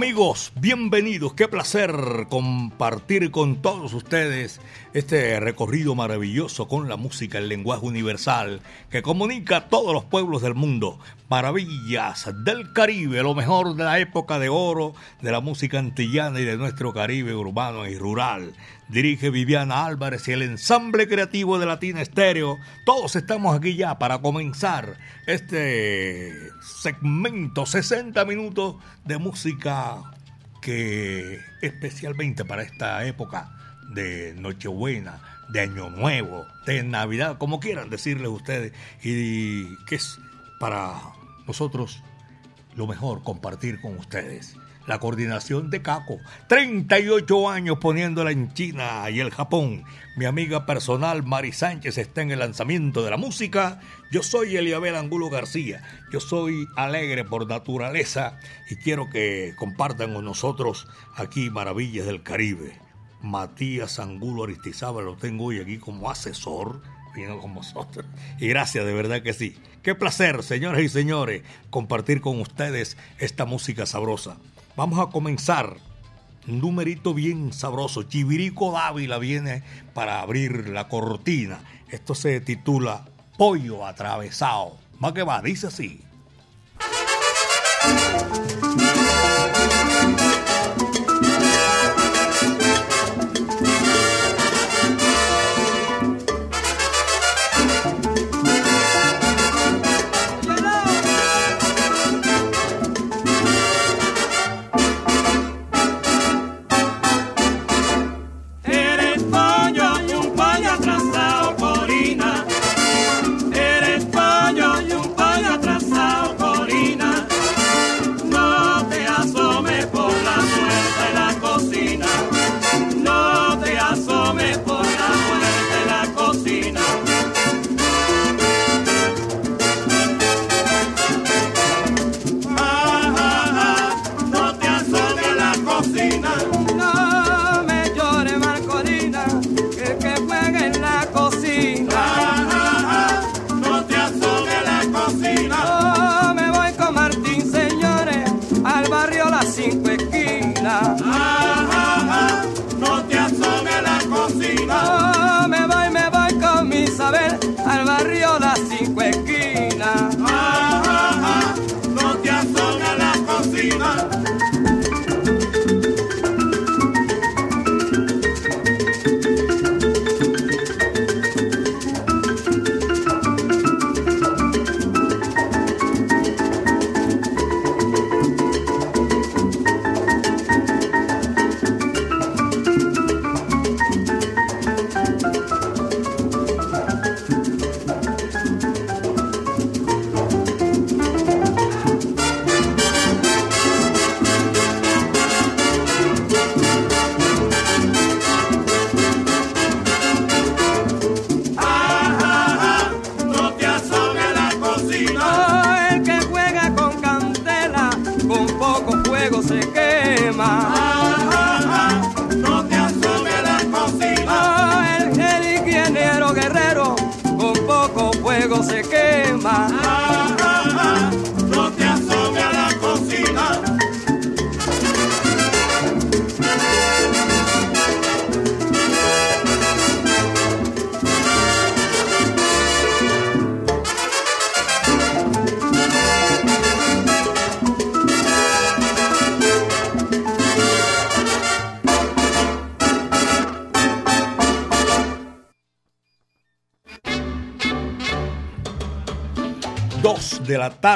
Amigos, bienvenidos. Qué placer compartir con todos ustedes este recorrido maravilloso con la música, el lenguaje universal que comunica a todos los pueblos del mundo. Maravillas del Caribe, lo mejor de la época de oro de la música antillana y de nuestro Caribe urbano y rural. Dirige Viviana Álvarez y el ensamble creativo de Latina Estéreo. Todos estamos aquí ya para comenzar este segmento, 60 minutos de música que especialmente para esta época de Nochebuena, de Año Nuevo, de Navidad, como quieran decirles ustedes, y que es para nosotros lo mejor compartir con ustedes la coordinación de Caco. 38 años poniéndola en China y el Japón. Mi amiga personal Mari Sánchez está en el lanzamiento de la música. Yo soy Eliabel Angulo García. Yo soy alegre por naturaleza y quiero que compartan con nosotros aquí Maravillas del Caribe. Matías Angulo Aristizábal lo tengo hoy aquí como asesor vino con vosotros. Y gracias, de verdad que sí. Qué placer, señoras y señores, compartir con ustedes esta música sabrosa. Vamos a comenzar. Un numerito bien sabroso. Chivirico Dávila viene para abrir la cortina. Esto se titula Pollo Atravesado. Más que va, dice así.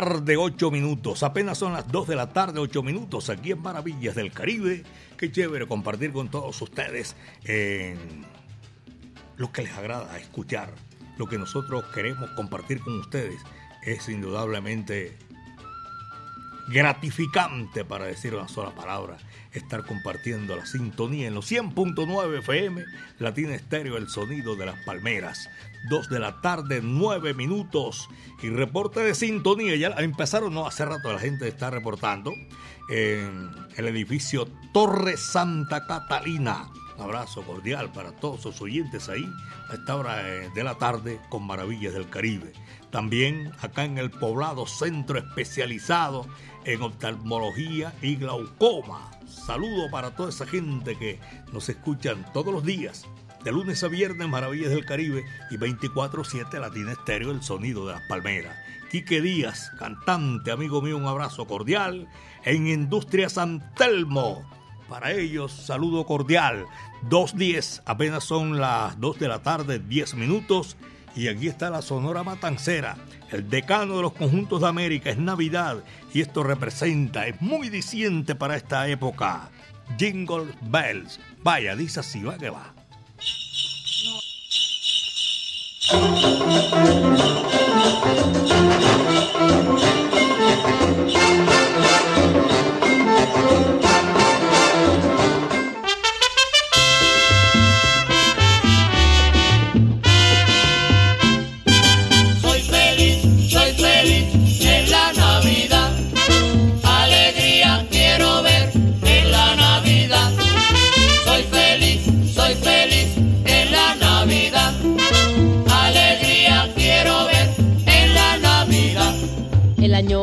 Tarde, 8 minutos. Apenas son las 2 de la tarde, 8 minutos, aquí en Maravillas del Caribe. Qué chévere compartir con todos ustedes en lo que les agrada escuchar. Lo que nosotros queremos compartir con ustedes es indudablemente gratificante, para decir una sola palabra, estar compartiendo la sintonía en los 100.9 FM, Latina Estéreo, el sonido de las palmeras. 2 de la tarde, 9 minutos. Y reporte de sintonía, ya empezaron, no, hace rato la gente está reportando en el edificio Torre Santa Catalina. Un abrazo cordial para todos los oyentes ahí a esta hora eh, de la tarde con Maravillas del Caribe. También acá en el poblado centro especializado en oftalmología y glaucoma. Saludo para toda esa gente que nos escuchan todos los días, de lunes a viernes, Maravillas del Caribe y 24-7 Latina Estéreo, el sonido de las palmeras. Quique Díaz, cantante, amigo mío, un abrazo cordial en Industria San Telmo. Para ellos, saludo cordial. 2.10, apenas son las 2 de la tarde, 10 minutos. Y aquí está la Sonora Matancera, el decano de los conjuntos de América. Es Navidad y esto representa, es muy diciente para esta época. Jingle Bells. Vaya, dice así, va que va.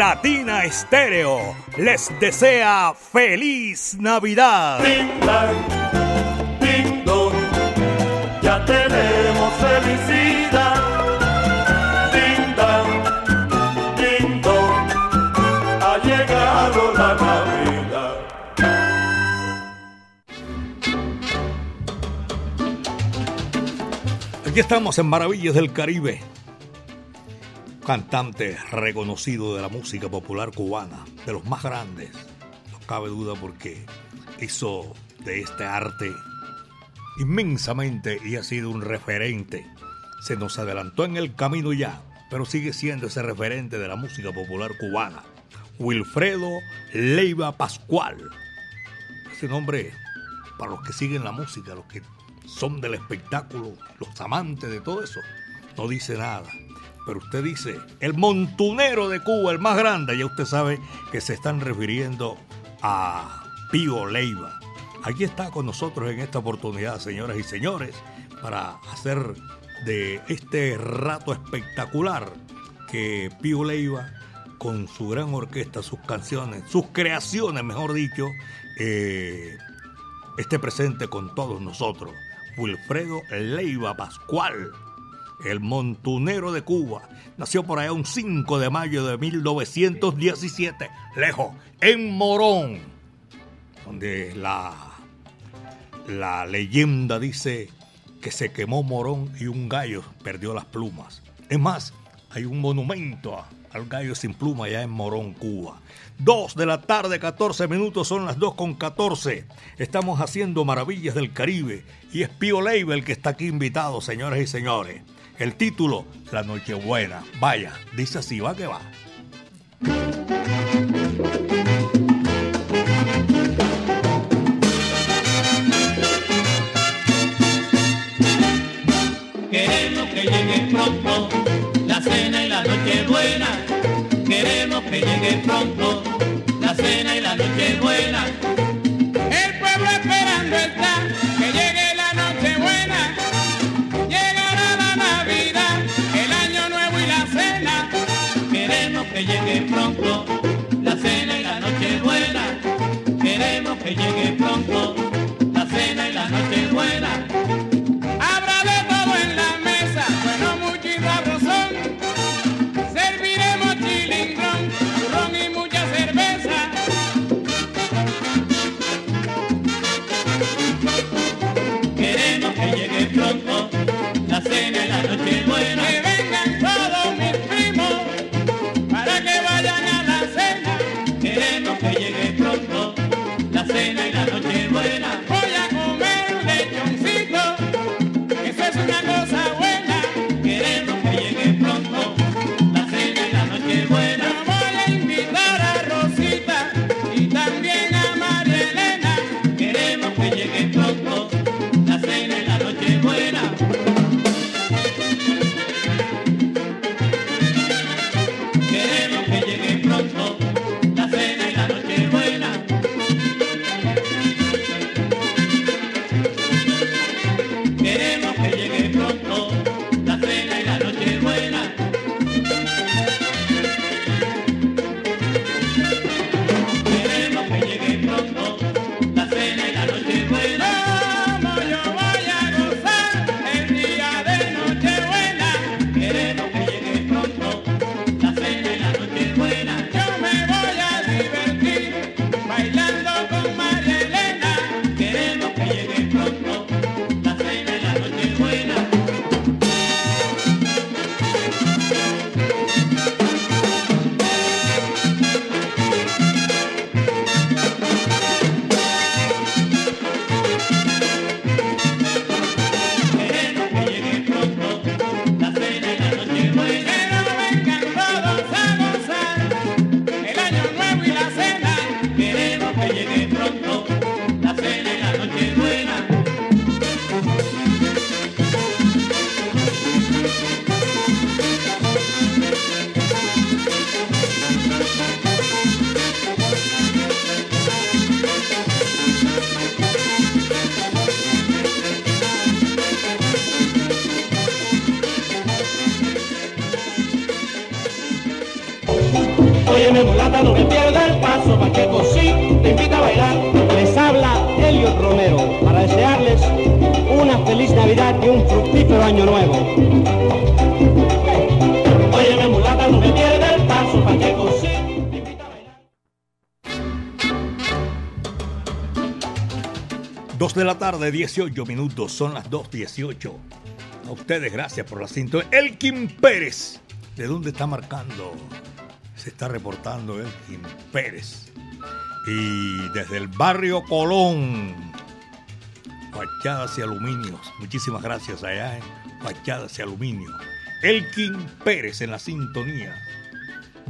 Latina Estéreo les desea feliz Navidad. Ding dong, ding dong, ya tenemos felicidad. Ding dong, ding dong, ha llegado la Navidad. Aquí estamos en Maravillas del Caribe. Cantante reconocido de la música popular cubana, de los más grandes. No cabe duda porque hizo de este arte inmensamente y ha sido un referente. Se nos adelantó en el camino ya, pero sigue siendo ese referente de la música popular cubana. Wilfredo Leiva Pascual. Ese nombre, para los que siguen la música, los que son del espectáculo, los amantes de todo eso, no dice nada. Pero usted dice, el montunero de Cuba, el más grande, ya usted sabe que se están refiriendo a Pío Leiva. Aquí está con nosotros en esta oportunidad, señoras y señores, para hacer de este rato espectacular que Pío Leiva, con su gran orquesta, sus canciones, sus creaciones, mejor dicho, eh, esté presente con todos nosotros. Wilfredo Leiva Pascual, el montunero de Cuba, nació por allá un 5 de mayo de 1917, lejos, en Morón, donde la, la leyenda dice que se quemó Morón y un gallo perdió las plumas. Es más, hay un monumento al gallo sin pluma ya en Morón, Cuba. Dos de la tarde, 14 minutos, son las dos con 14. Estamos haciendo maravillas del Caribe y es Pío Leiva el que está aquí invitado, señoras y señores. El título, La Nochebuena. Vaya, dice así, va que va. Queremos que llegue pronto la cena y la noche buena. Queremos que llegue pronto la cena y la noche la cena y la noche buena. Queremos que llegue pronto fructífero año nuevo. Mulata, no me el paso. Dos de la tarde, 18 minutos, son las 2.18. A ustedes, gracias por la cinta. Elkin Pérez, ¿de dónde está marcando? Se está reportando Elkin Pérez. Y desde el barrio Colón, fachadas y aluminios. Muchísimas gracias allá en fachadas y aluminio. Elkin Pérez en la sintonía.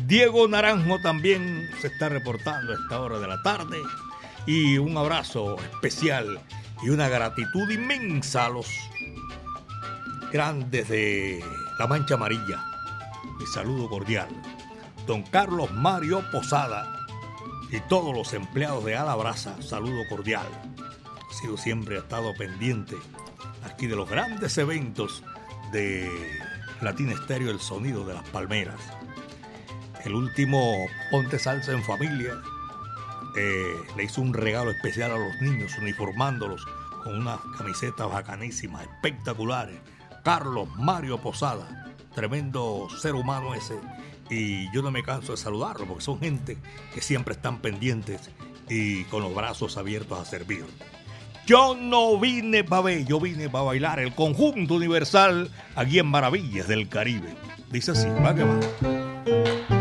Diego Naranjo también se está reportando a esta hora de la tarde. Y un abrazo especial y una gratitud inmensa a los grandes de la Mancha Amarilla. Mi saludo cordial. Don Carlos Mario Posada y todos los empleados de Alabraza, saludo cordial. Ha sido siempre ha estado pendiente aquí de los grandes eventos de Latina Estéreo, el sonido de las palmeras. El último Ponte Salsa en Familia eh, le hizo un regalo especial a los niños, uniformándolos con unas camisetas bacanísimas, espectaculares. Carlos Mario Posada, tremendo ser humano ese. Y yo no me canso de saludarlo porque son gente que siempre están pendientes y con los brazos abiertos a servir. Yo no vine para ver, yo vine para bailar el conjunto universal aquí en Maravillas del Caribe. Dice así, va que va.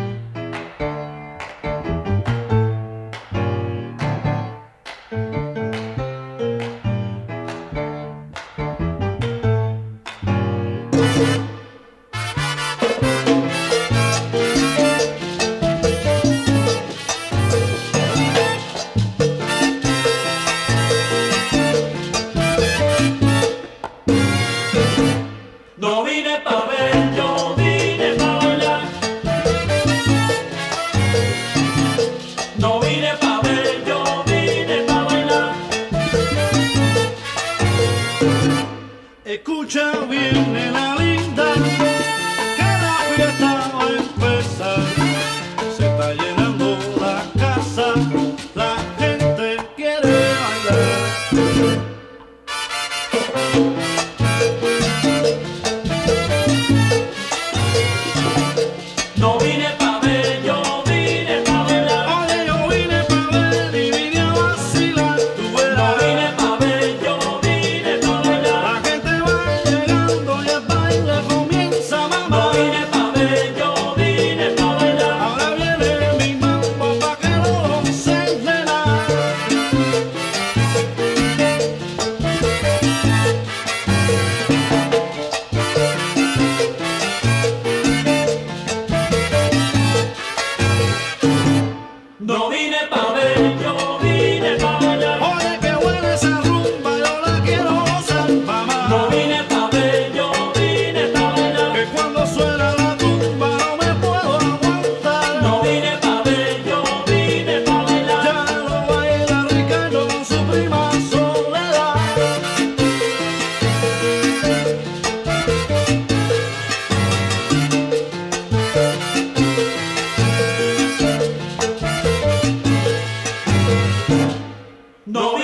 No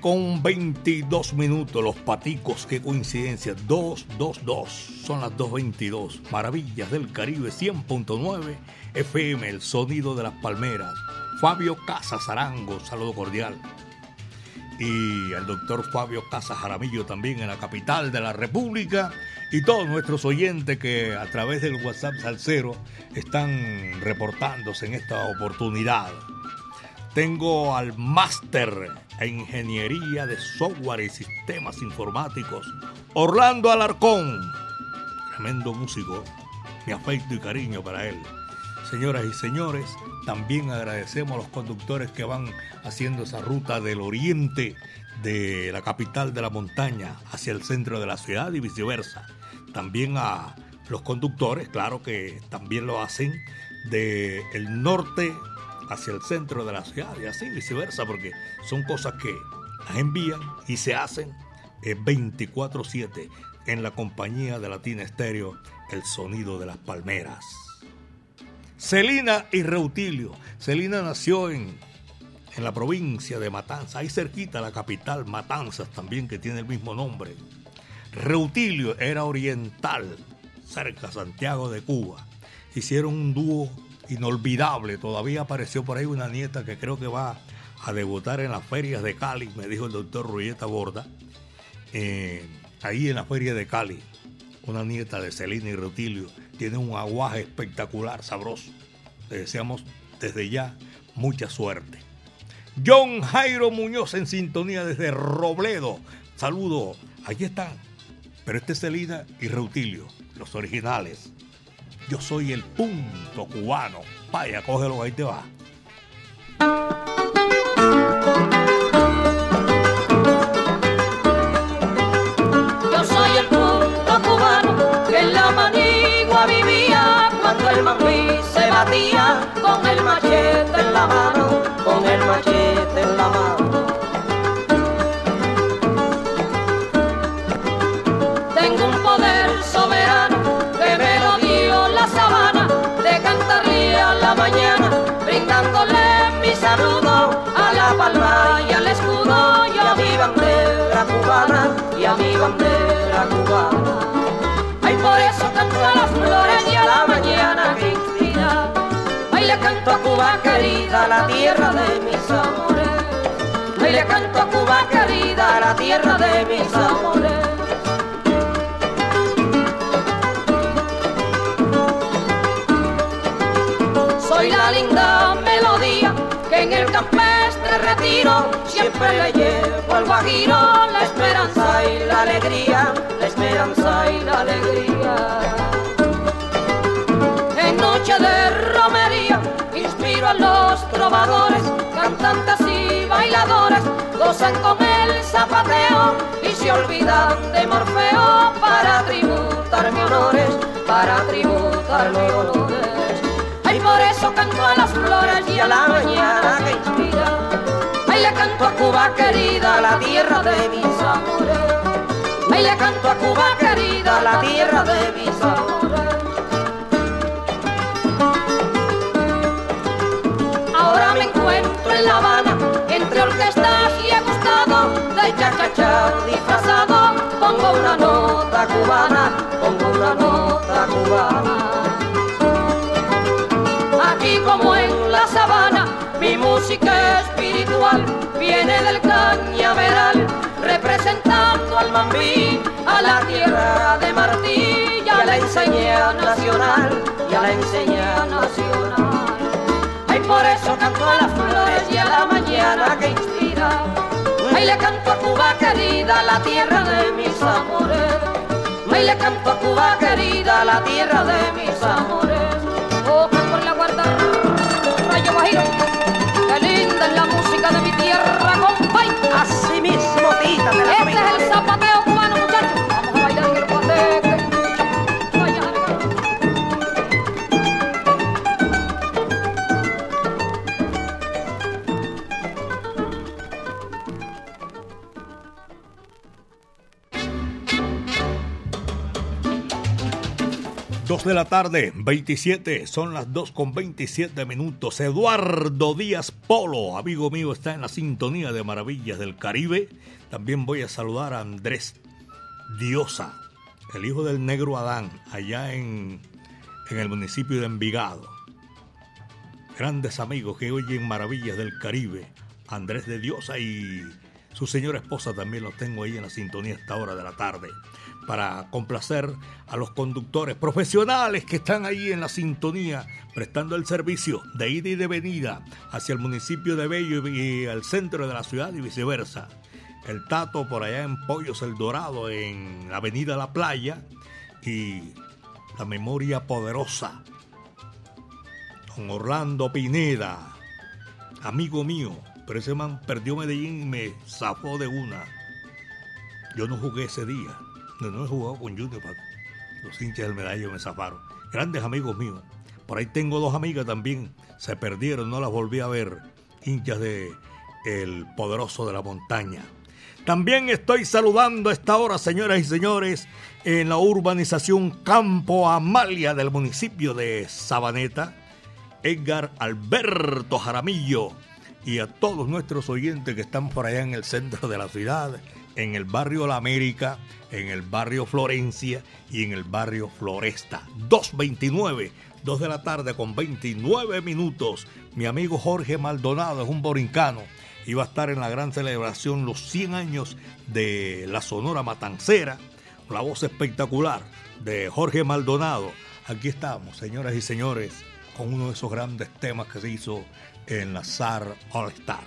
con 22 minutos. Los paticos, qué coincidencia. 2, 2, 2. Son las 2.22. Maravillas del Caribe 100.9 FM, el sonido de las palmeras. Fabio Casas Arango, saludo cordial. Y al doctor Fabio Casas Jaramillo también en la capital de la República. Y todos nuestros oyentes que a través del WhatsApp Salcero están reportándose en esta oportunidad. Tengo al máster en ingeniería de software y sistemas informáticos, Orlando Alarcón. Tremendo músico. Mi afecto y cariño para él. Señoras y señores, también agradecemos a los conductores que van haciendo esa ruta del oriente de la capital de la montaña hacia el centro de la ciudad y viceversa. También a los conductores, claro que también lo hacen del el norte hacia el centro de la ciudad y así viceversa, porque son cosas que las envían y se hacen eh, 24/7 en la compañía de Latina Estéreo el sonido de las palmeras. Celina y Reutilio. Celina nació en, en la provincia de Matanzas, ahí cerquita la capital, Matanzas también, que tiene el mismo nombre. Reutilio era oriental, cerca Santiago de Cuba. Hicieron un dúo inolvidable. Todavía apareció por ahí una nieta que creo que va a debutar en las ferias de Cali, me dijo el doctor Ruyeta Borda. Eh, ahí en la feria de Cali, una nieta de Celina y Reutilio tiene un aguaje espectacular, sabroso. Le deseamos desde ya mucha suerte. John Jairo Muñoz en sintonía desde Robledo. Saludo, aquí están. Pero este es Celina y Reutilio, los originales. Yo soy el punto cubano. Vaya, cógelo, ahí te va. Yo soy el punto cubano que en la manigua vivía cuando el mambí se batía con el machete en la mano, con el machete en la mano. Canto a Cuba querida, la tierra de mis amores. Ay, le canto a Cuba querida, la tierra de mis amores. Soy la linda melodía que en el campestre retiro siempre le llevo al guajiro la esperanza y la alegría, la esperanza y la alegría. En noche de a los trovadores, cantantes y bailadores, gozan con el zapateo y se olvidan de Morfeo para tributarme honores, para tributarme honores. Ay, por eso canto a las flores y a la mañana que inspira. Ay, le canto a Cuba querida, la tierra de mis amores. Ay, le canto a Cuba querida, la tierra de mis amores. La Habana, entre orquestas y he gustado de cha-cha-cha disfrazado. Pongo una nota cubana, pongo una nota cubana. Aquí como en la sabana, mi música espiritual viene del cañaveral, representando al mambí, a la tierra de Martí y a la enseña nacional, y a la enseña nacional. Ay, por eso canto a las flores y que inspira. Ay, le canto a Cuba querida, la tierra de mis amores. Ay, le canto a Cuba querida, la tierra de mis amores. Oh, por la guarda, rayo guajiro. Qué linda es la música 2 de la tarde, 27, son las 2 con 27 minutos. Eduardo Díaz Polo, amigo mío, está en la sintonía de Maravillas del Caribe. También voy a saludar a Andrés Diosa, el hijo del negro Adán, allá en, en el municipio de Envigado. Grandes amigos que oyen Maravillas del Caribe. Andrés de Diosa y su señora esposa también los tengo ahí en la sintonía a esta hora de la tarde para complacer a los conductores profesionales que están ahí en la sintonía, prestando el servicio de ida y de venida hacia el municipio de Bello y al centro de la ciudad y viceversa. El Tato por allá en Pollos El Dorado, en la avenida La Playa, y la memoria poderosa. Don Orlando Pineda, amigo mío, pero ese man perdió Medellín y me zafó de una. Yo no jugué ese día. No, he jugado con Junior. Los hinchas del medallo me zafaron. Grandes amigos míos. Por ahí tengo dos amigas también. Se perdieron, no las volví a ver. Hinchas de El Poderoso de la Montaña. También estoy saludando a esta hora, señoras y señores, en la urbanización Campo Amalia del municipio de Sabaneta, Edgar Alberto Jaramillo y a todos nuestros oyentes que están por allá en el centro de la ciudad, en el barrio La América, en el barrio Florencia y en el barrio Floresta. 229, 2 de la tarde con 29 minutos. Mi amigo Jorge Maldonado es un borincano iba a estar en la gran celebración los 100 años de la Sonora Matancera, la voz espectacular de Jorge Maldonado. Aquí estamos, señoras y señores, con uno de esos grandes temas que se hizo en la SAR All Star.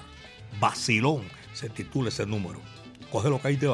Basilón se titula ese número. Coge lo que ahí te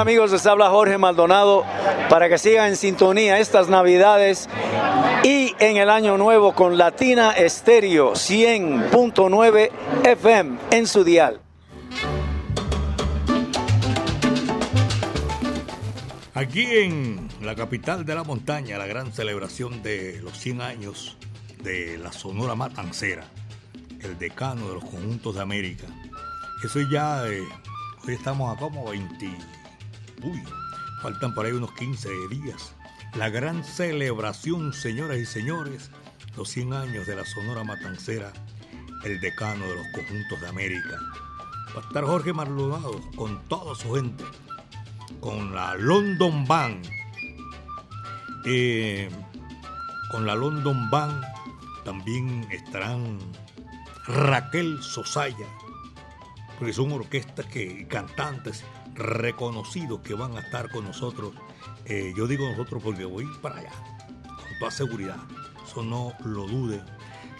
Amigos, les habla Jorge Maldonado para que sigan en sintonía estas navidades y en el año nuevo con Latina Estéreo 100.9 FM en su dial. Aquí en la capital de la montaña, la gran celebración de los 100 años de la Sonora Matancera, el decano de los conjuntos de América. Eso ya, eh, hoy estamos a como 20, uy, faltan por ahí unos 15 días. La gran celebración, señoras y señores, los 100 años de la Sonora Matancera, el decano de los conjuntos de América. Va a estar Jorge Maldonado con toda su gente con la London Band. Eh, con la London Band también estarán Raquel Sosaya, porque son orquestas que, cantantes reconocidos que van a estar con nosotros. Eh, yo digo nosotros porque voy para allá, con toda seguridad. Eso no lo duden.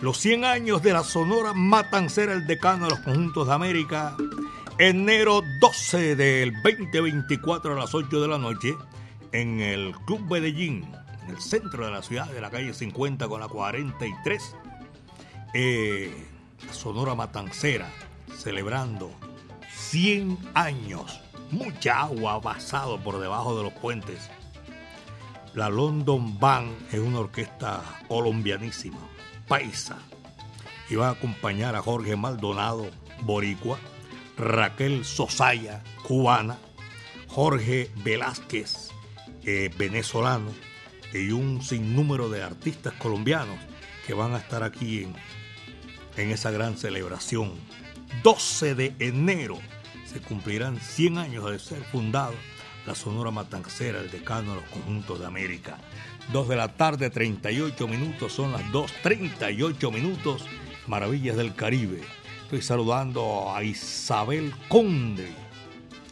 Los 100 años de la Sonora Matancera, el decano de los conjuntos de América, enero 12 del 2024 a las 8 de la noche en el Club Medellín, en el centro de la ciudad, de la calle 50 con la 43. Eh, Sonora Matancera, celebrando 100 años. Mucha agua ha pasado por debajo de los puentes. La London Band es una orquesta colombianísima, paisa. Y va a acompañar a Jorge Maldonado, boricua, Raquel Sosaya, cubana, Jorge Velázquez, eh, venezolano, y un sinnúmero de artistas colombianos que van a estar aquí en, en esa gran celebración. 12 de enero se cumplirán 100 años de ser fundado la Sonora Matancera, el decano de los conjuntos de América. 2 de la tarde, 38 minutos, son las 2.38 minutos, Maravillas del Caribe. Estoy saludando a Isabel Conde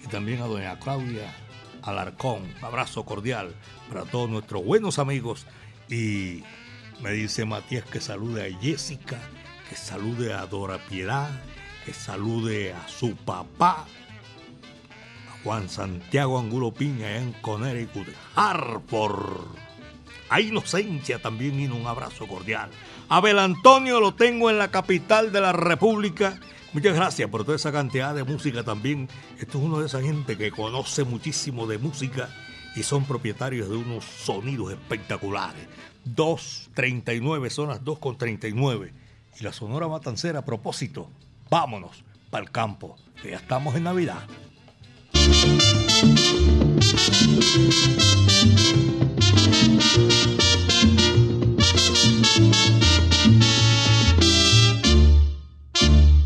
y también a doña Claudia Alarcón. Un abrazo cordial para todos nuestros buenos amigos. Y me dice Matías que salude a Jessica, que salude a Dora Piedad, que salude a su papá, a Juan Santiago Angulo Piña en Connecticut, Hartford. A Inocencia también vino un abrazo cordial. Abel Antonio lo tengo en la capital de la República. Muchas gracias por toda esa cantidad de música también. Esto es uno de esa gente que conoce muchísimo de música y son propietarios de unos sonidos espectaculares. 2.39 son las 2.39. Y la Sonora Matancera, a propósito, vámonos para el campo, que ya estamos en Navidad.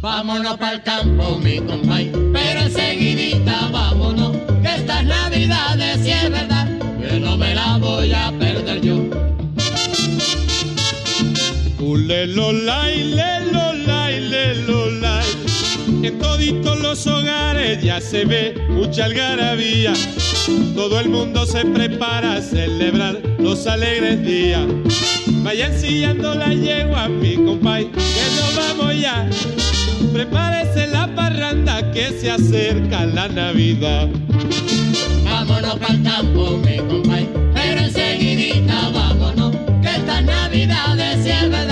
Vámonos para el campo, mi compay, En toditos los hogares ya se ve mucha algarabía. Todo el mundo se prepara a celebrar los alegres días. Vayan sillando la yegua, mi compay, que nos vamos ya. Prepárese la parranda que se acerca la Navidad. Vámonos para el campo, mi compay, pero enseguidita vámonos, que estas navidades si es verdad,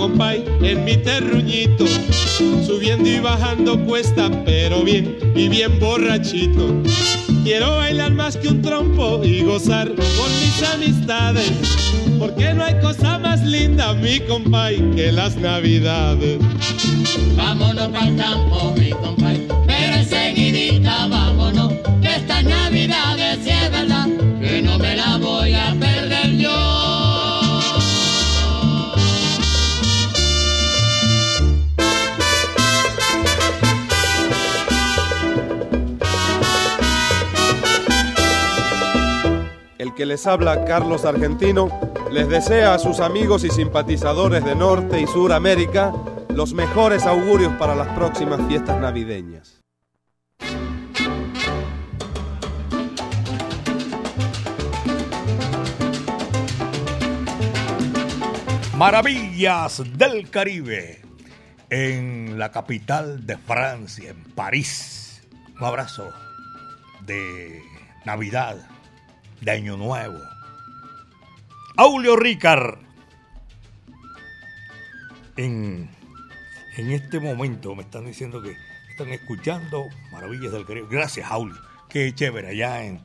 Compay, en mi terruñito, subiendo y bajando cuesta, pero bien y bien borrachito. Quiero bailar más que un trompo y gozar con mis amistades, porque no hay cosa más linda, mi compay, que las navidades. Vámonos pa'l campo, mi compay, pero enseguidita vámonos, que estas navidades si es verdad, que les habla, Carlos Argentino, les desea a sus amigos y simpatizadores de Norte y Sur América los mejores augurios para las próximas fiestas navideñas. Maravillas del Caribe en la capital de Francia, en París. Un abrazo de Navidad, de Año Nuevo. Aulio Ricard. En, en este momento me están diciendo que están escuchando Maravillas del Caribe. Gracias, Aulio. Qué chévere allá en,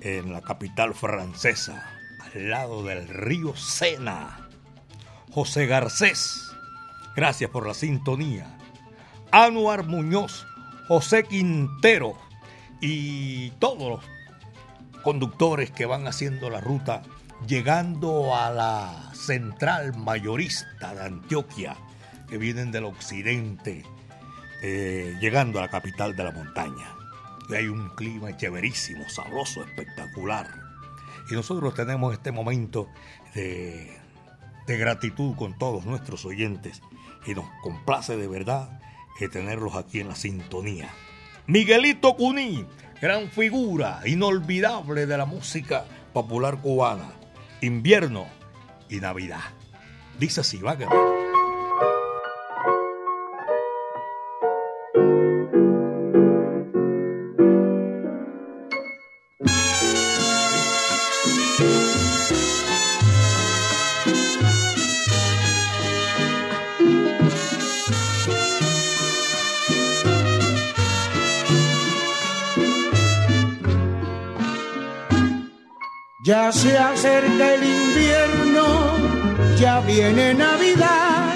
en la capital francesa, al lado del río Sena. José Garcés, gracias por la sintonía. Anuar Muñoz, José Quintero y todos los conductores que van haciendo la ruta llegando a la central mayorista de Antioquia, que vienen del occidente, eh, llegando a la capital de la montaña. Y hay un clima chéverísimo, sabroso, espectacular. Y nosotros tenemos este momento de, gratitud con todos nuestros oyentes y nos complace de verdad eh, tenerlos aquí en la sintonía. Miguelito Cuní, gran figura inolvidable de la música popular cubana. Invierno y Navidad. Dice así, va que va. Se acerca el invierno, ya viene Navidad,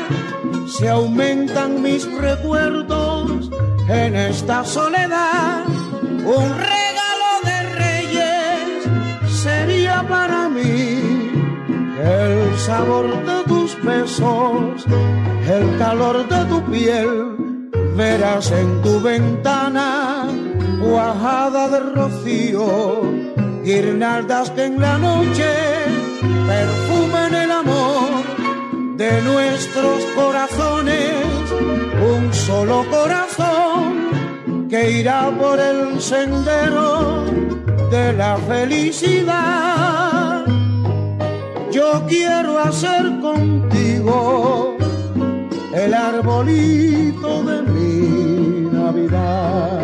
se aumentan mis recuerdos en esta soledad. Un regalo de reyes sería para mí el sabor de tus besos, el calor de tu piel. Verás en tu ventana cuajada de rocío guirnaldas que en la noche perfumen el amor de nuestros corazones, un solo corazón que irá por el sendero de la felicidad. Yo quiero hacer contigo el arbolito de mi Navidad,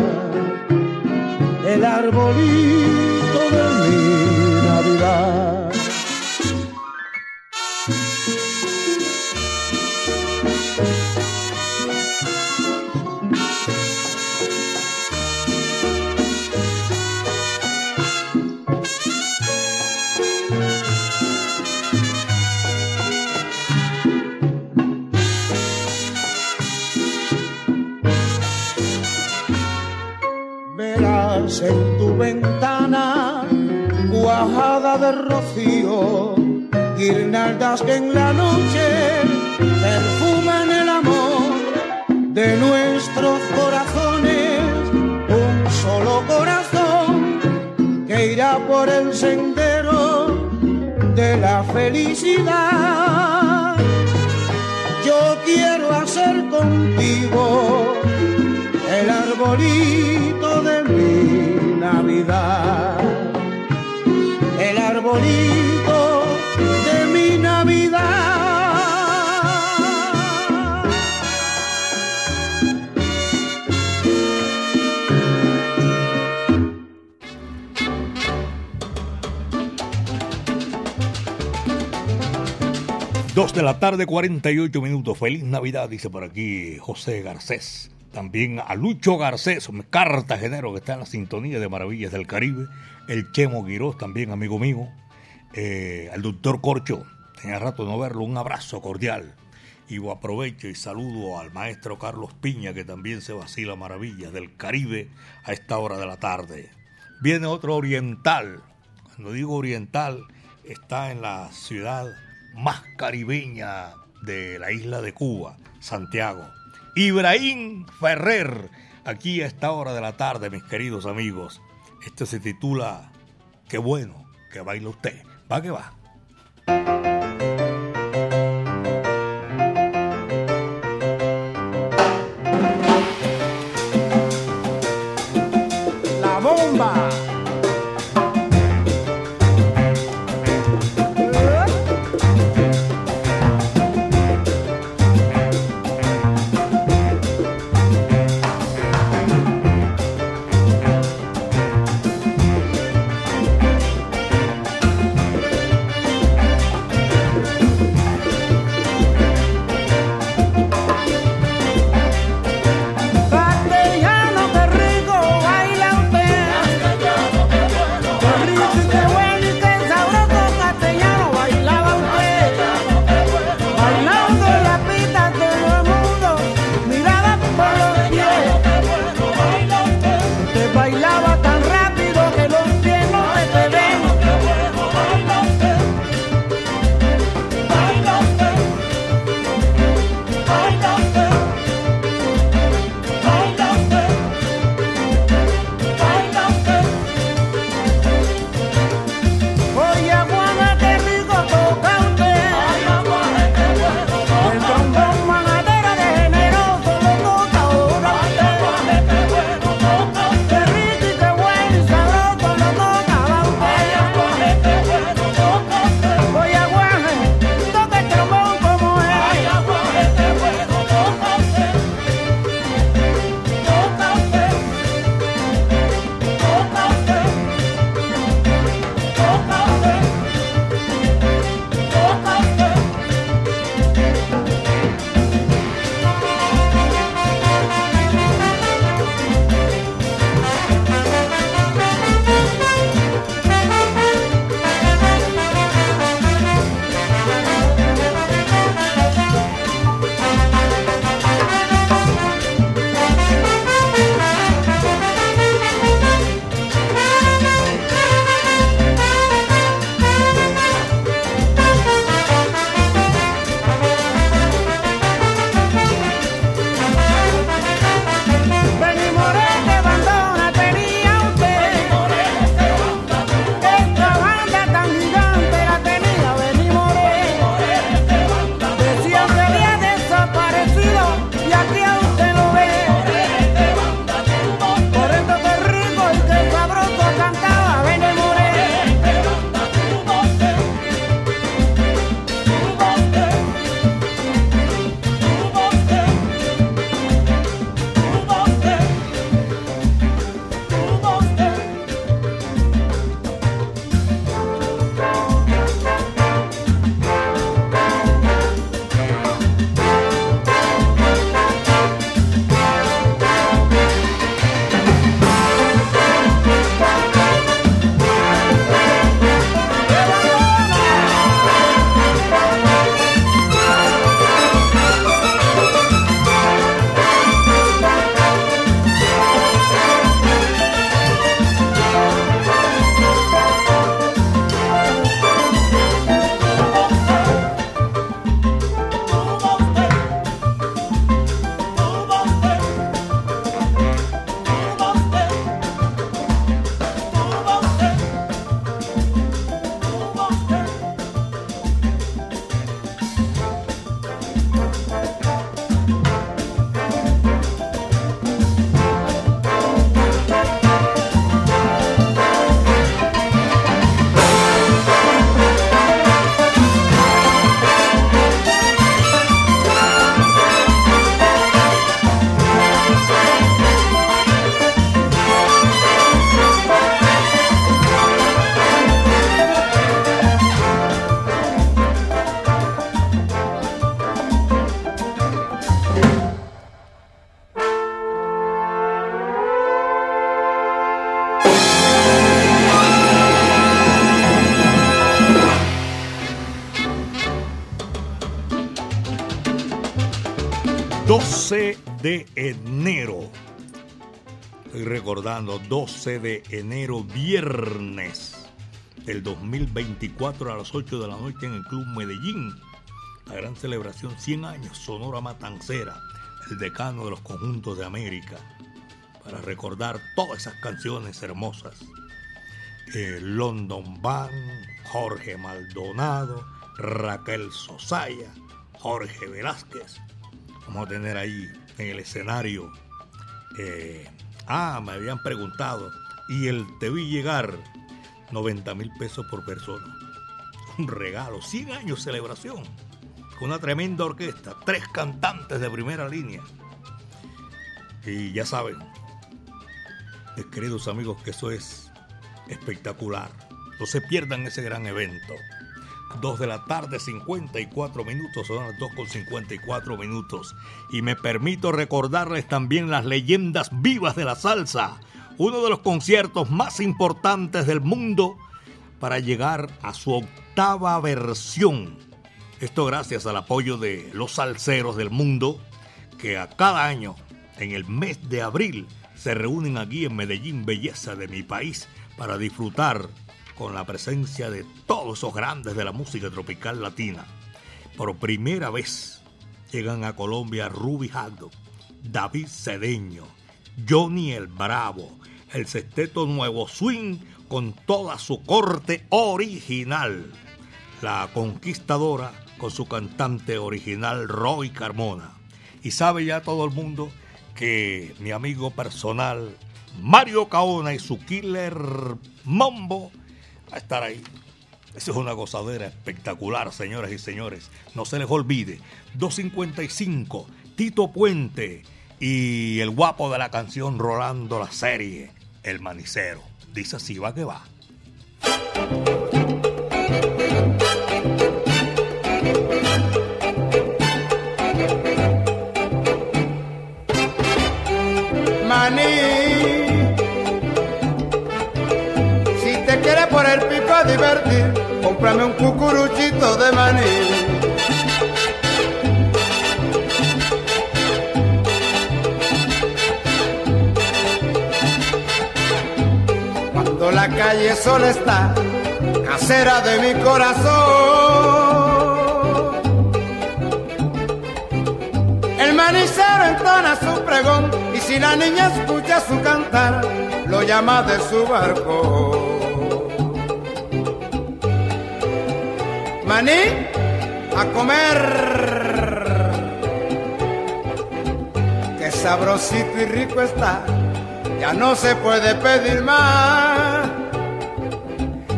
el arbolito mi rocío, guirnaldas que en la noche perfuman el amor de nuestros corazones, un solo corazón que irá por el sendero de la felicidad. Yo quiero hacer contigo el arbolito de mi Navidad, arbolito de mi Navidad. Dos de la tarde, 48 minutos. Feliz Navidad, dice por aquí José Garcés. También a Lucho Garcés, un cartagenero que está en la sintonía de Maravillas del Caribe. El Chemo Guirós, también amigo mío. Eh, al doctor Corcho, tenía rato de no verlo, un abrazo cordial. Y aprovecho y saludo al maestro Carlos Piña, que también se vacila Maravillas del Caribe a esta hora de la tarde. Viene otro oriental. Cuando digo oriental, está en la ciudad más caribeña de la isla de Cuba, Santiago. Ibrahim Ferrer, aquí a esta hora de la tarde, mis queridos amigos. Este se titula Qué bueno que baila usted. Va que va. 12 de enero. Estoy recordando 12 de enero, viernes del 2024 a las 8 de la noche en el Club Medellín. La gran celebración 100 años, Sonora Matancera, el decano de los conjuntos de América, para recordar todas esas canciones hermosas. Eh, London Band, Jorge Maldonado, Raquel Sosaya, Jorge Velázquez. Vamos a tener ahí en el escenario. eh, ah, me habían preguntado. Y el Te vi llegar, 90 mil pesos por persona. Un regalo, 100 años celebración. Con una tremenda orquesta, tres cantantes de primera línea. Y ya saben, mis queridos amigos, que eso es espectacular. No se pierdan ese gran evento. 2 de la tarde, 54 minutos, son las 2 con 54 minutos. Y me permito recordarles también las leyendas vivas de la salsa, uno de los conciertos más importantes del mundo para llegar a su octava versión. Esto gracias al apoyo de los salseros del mundo, que a cada año, en el mes de abril, se reúnen aquí en Medellín, belleza de mi país, para disfrutar con la presencia de todos esos grandes de la música tropical latina. Por primera vez llegan a Colombia Ruby Haddo, David Cedeño, Johnny el Bravo, el sexteto Nuevo Swing con toda su corte original. La conquistadora con su cantante original Roy Carmona. Y sabe ya todo el mundo que mi amigo personal Mario Caona y su killer Mambo a estar ahí. Eso es una gozadera espectacular, señoras y señores. No se les olvide. 255, Tito Puente y el guapo de la canción Rolando la serie, El Manicero. Dice así, va que va. Divertir, cómprame un cucuruchito de maní. Cuando la calle sola está, casera de mi corazón. El manicero entona su pregón y si la niña escucha su cantar, lo llama de su barco. Maní, a comer. Qué sabrosito y rico está, ya no se puede pedir más.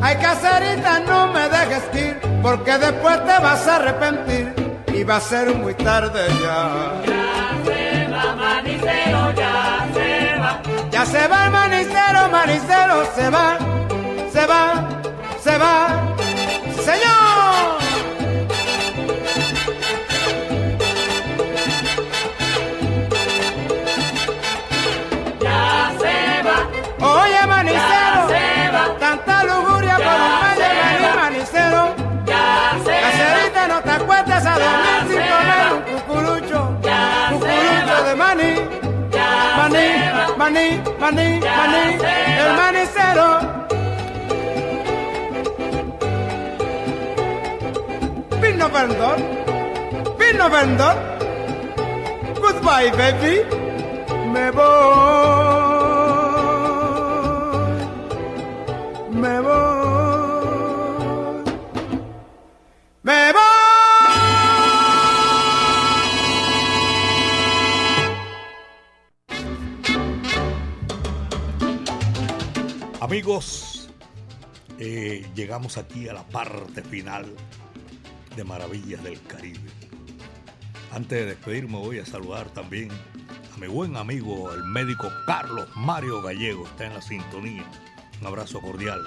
Ay, caserita, no me dejes ir, porque después te vas a arrepentir y va a ser muy tarde ya. se va, manicero, ya se va. Ya se va el manicero, manicero, se va, se va, maní, maní, el manicero. Pino vendor, pino vendor. Goodbye, baby. Me voy, llegamos aquí a la parte final de Maravillas del Caribe. Antes de despedirme voy a saludar también a mi buen amigo, el médico Carlos Mario Gallego, está en la sintonía. Un abrazo cordial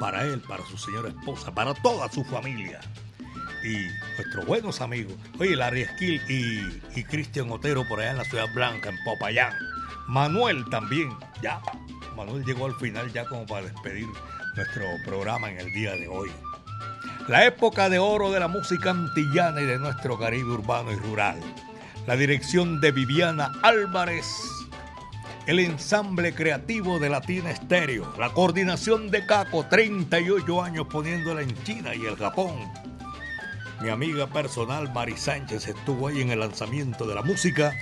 para él, para su señora esposa, para toda su familia. Y nuestros buenos amigos, oye, Larry Esquil y, y Cristian Otero por allá en la Ciudad Blanca, en Popayán. Manuel también, ya. Manuel llegó al final ya como para despedir nuestro programa en el día de hoy. La época de oro de la música antillana y de nuestro Caribe urbano y rural. la dirección de Viviana Álvarez, el ensamble creativo de Latina Estéreo, la coordinación de Caco, 38 años poniéndola en China y el Japón. Mi amiga personal Mari Sánchez estuvo ahí en el lanzamiento de la música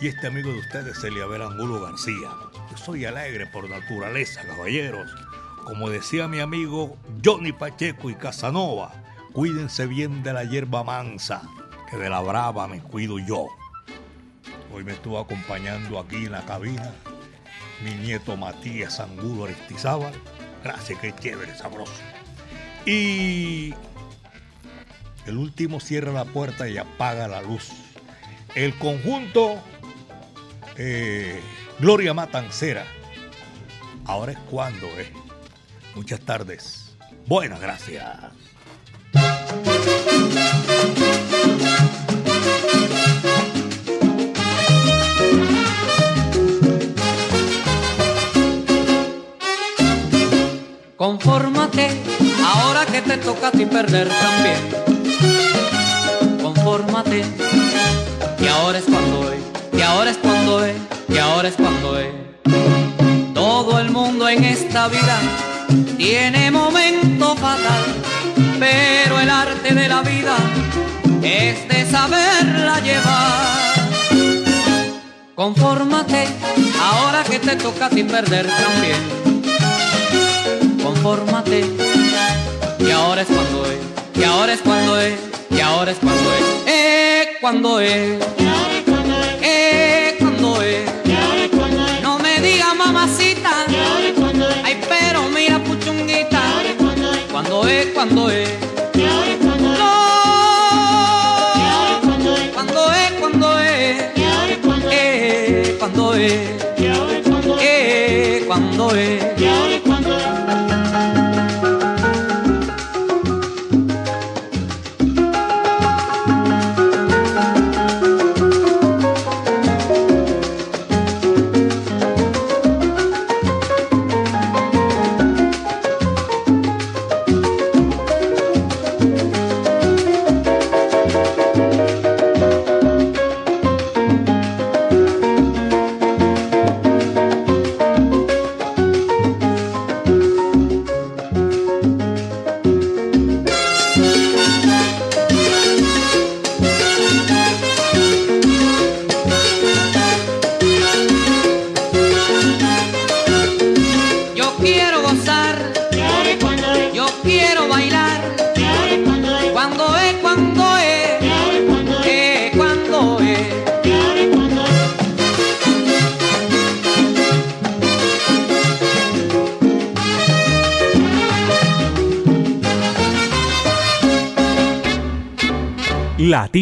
y este amigo de ustedes, Eliabel Angulo García. Yo soy alegre por naturaleza, caballeros. Como decía mi amigo Johnny Pacheco y Casanova, cuídense bien de la hierba mansa, que de la brava me cuido yo. Hoy me estuvo acompañando aquí en la cabina mi nieto Matías Angulo Aristizábal. Gracias, qué chévere, sabroso. Y el último cierra la puerta y apaga la luz. El conjunto eh, Gloria Matancera. Ahora es cuando, eh. Muchas tardes. Buenas gracias. Confórmate, ahora que te toca a ti perder también. Confórmate, y ahora es cuando es, y ahora es cuando es, y ahora es cuando es. Todo el mundo en esta vida tiene momento fatal, pero el arte de la vida es de saberla llevar. Confórmate, ahora que te toca ti perder también confórmate. Y ahora es cuando es, y ahora es cuando es, y ahora es cuando es, eh, cuando es, cuando es, cuando es, no, cuando es, cuando es, eh, cuando es, eh, cuando es.